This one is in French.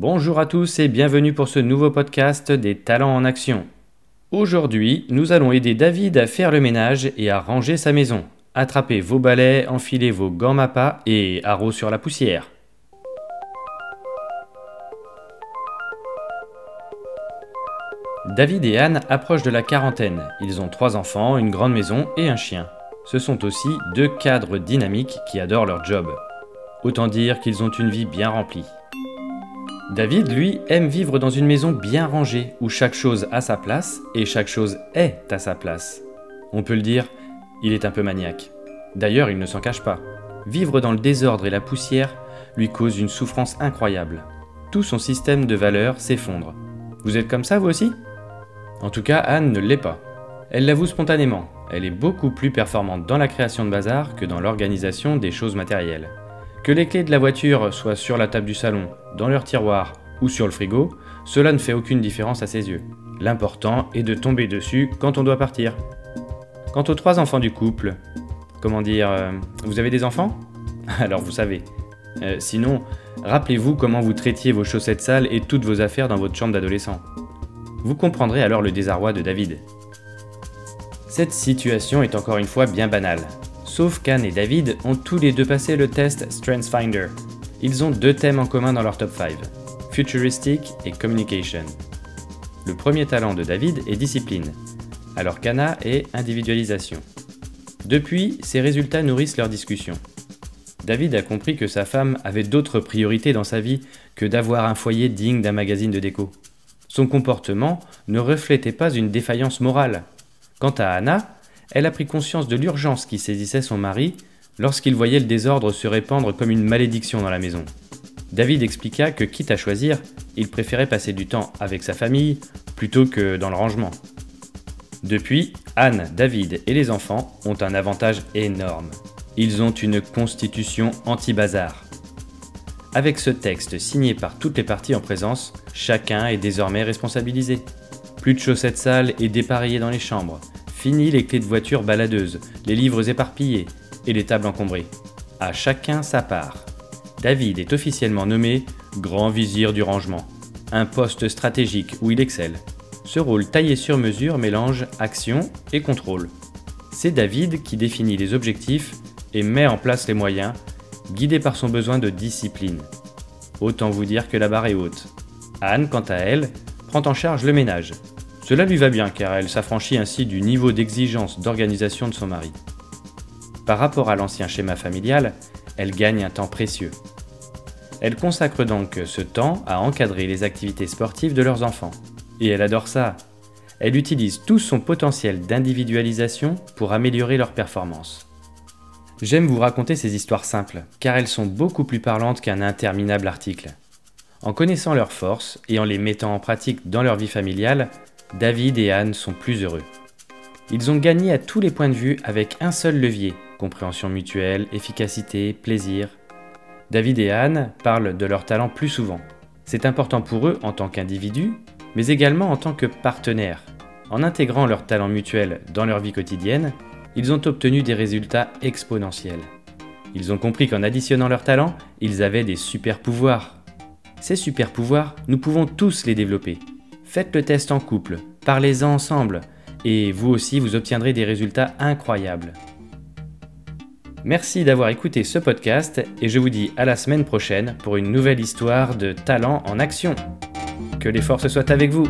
Bonjour à tous et bienvenue pour ce nouveau podcast des talents en action. Aujourd'hui, nous allons aider David à faire le ménage et à ranger sa maison. Attrapez vos balais, enfilez vos gants mappas et haro sur la poussière. David et Anne approchent de la quarantaine. Ils ont trois enfants, une grande maison et un chien. Ce sont aussi deux cadres dynamiques qui adorent leur job. Autant dire qu'ils ont une vie bien remplie. David, lui, aime vivre dans une maison bien rangée, où chaque chose a sa place et chaque chose est à sa place. On peut le dire, il est un peu maniaque. D'ailleurs, il ne s'en cache pas. Vivre dans le désordre et la poussière lui cause une souffrance incroyable. Tout son système de valeurs s'effondre. Vous êtes comme ça, vous aussi? En tout cas, Anne ne l'est pas. Elle l'avoue spontanément, elle est beaucoup plus performante dans la création de bazar que dans l'organisation des choses matérielles. Que les clés de la voiture soient sur la table du salon, dans leur tiroir ou sur le frigo, cela ne fait aucune différence à ses yeux. L'important est de tomber dessus quand on doit partir. Quant aux trois enfants du couple, comment dire, euh, vous avez des enfants? Alors vous savez. Euh, sinon, rappelez-vous comment vous traitiez vos chaussettes sales et toutes vos affaires dans votre chambre d'adolescent. Vous comprendrez alors le désarroi de David. Cette situation est encore une fois bien banale. Sauf qu'Anne et David ont tous les deux passé le test StrengthsFinder. Ils ont deux thèmes en commun dans leur top 5, Futuristic et Communication. Le premier talent de David est discipline, alors qu'Anna est individualisation. Depuis, ces résultats nourrissent leur discussion. David a compris que sa femme avait d'autres priorités dans sa vie que d'avoir un foyer digne d'un magazine de déco. Son comportement ne reflétait pas une défaillance morale. Quant à Anna, elle a pris conscience de l'urgence qui saisissait son mari lorsqu'il voyait le désordre se répandre comme une malédiction dans la maison. David expliqua que quitte à choisir, il préférait passer du temps avec sa famille plutôt que dans le rangement. Depuis, Anne, David et les enfants ont un avantage énorme. Ils ont une constitution anti-bazar. Avec ce texte signé par toutes les parties en présence, chacun est désormais responsabilisé. Plus de chaussettes sales et dépareillées dans les chambres, Fini les clés de voiture baladeuses, les livres éparpillés et les tables encombrées. À chacun sa part. David est officiellement nommé grand vizir du rangement, un poste stratégique où il excelle. Ce rôle taillé sur mesure mélange action et contrôle. C'est David qui définit les objectifs et met en place les moyens, guidé par son besoin de discipline. Autant vous dire que la barre est haute. Anne, quant à elle, prend en charge le ménage, cela lui va bien car elle s'affranchit ainsi du niveau d'exigence d'organisation de son mari. Par rapport à l'ancien schéma familial, elle gagne un temps précieux. Elle consacre donc ce temps à encadrer les activités sportives de leurs enfants. Et elle adore ça. Elle utilise tout son potentiel d'individualisation pour améliorer leur performance. J'aime vous raconter ces histoires simples, car elles sont beaucoup plus parlantes qu'un interminable article. En connaissant leurs forces et en les mettant en pratique dans leur vie familiale, David et Anne sont plus heureux. Ils ont gagné à tous les points de vue avec un seul levier, compréhension mutuelle, efficacité, plaisir. David et Anne parlent de leurs talents plus souvent. C'est important pour eux en tant qu'individus, mais également en tant que partenaires. En intégrant leurs talents mutuels dans leur vie quotidienne, ils ont obtenu des résultats exponentiels. Ils ont compris qu'en additionnant leurs talents, ils avaient des super pouvoirs. Ces super pouvoirs, nous pouvons tous les développer. Faites le test en couple, parlez-en ensemble, et vous aussi vous obtiendrez des résultats incroyables. Merci d'avoir écouté ce podcast et je vous dis à la semaine prochaine pour une nouvelle histoire de talent en action. Que les forces soient avec vous